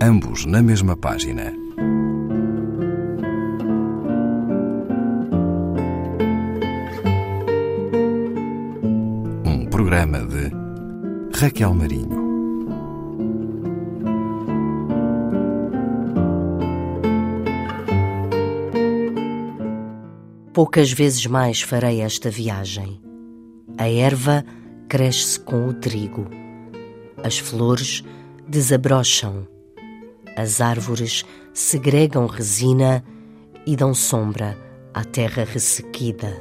ambos na mesma página. Um programa de Raquel Marinho. Poucas vezes mais farei esta viagem. A erva cresce com o trigo. As flores desabrocham. As árvores segregam resina e dão sombra à terra ressequida.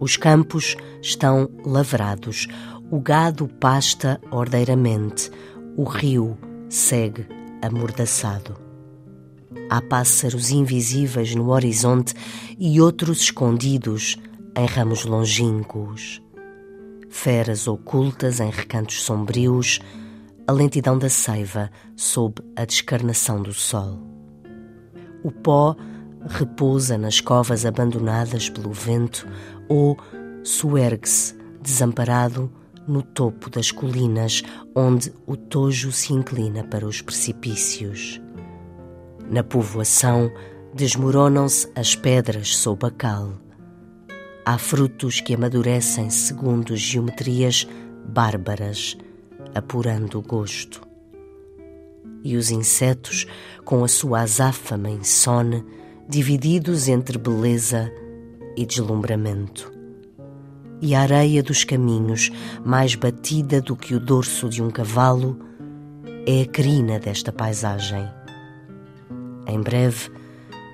Os campos estão lavrados, o gado pasta ordeiramente, o rio segue amordaçado. Há pássaros invisíveis no horizonte e outros escondidos em ramos longínquos. Feras ocultas em recantos sombrios, a lentidão da seiva sob a descarnação do sol. O pó repousa nas covas abandonadas pelo vento ou suergue-se desamparado no topo das colinas onde o tojo se inclina para os precipícios. Na povoação desmoronam-se as pedras sob a cal. Há frutos que amadurecem segundo geometrias bárbaras, apurando o gosto. E os insetos, com a sua azáfama insone, divididos entre beleza e deslumbramento. E a areia dos caminhos, mais batida do que o dorso de um cavalo, é a crina desta paisagem. Em breve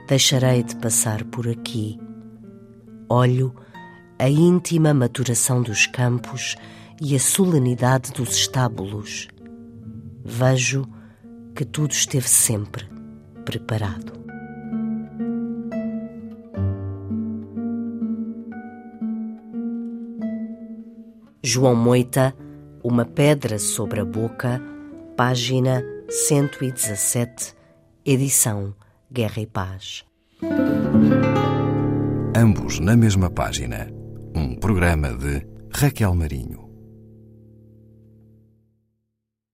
deixarei de passar por aqui. Olho a íntima maturação dos campos e a solenidade dos estábulos. Vejo que tudo esteve sempre preparado. João Moita, Uma Pedra sobre a Boca, página 117, edição Guerra e Paz. Ambos na mesma página. Um programa de Raquel Marinho.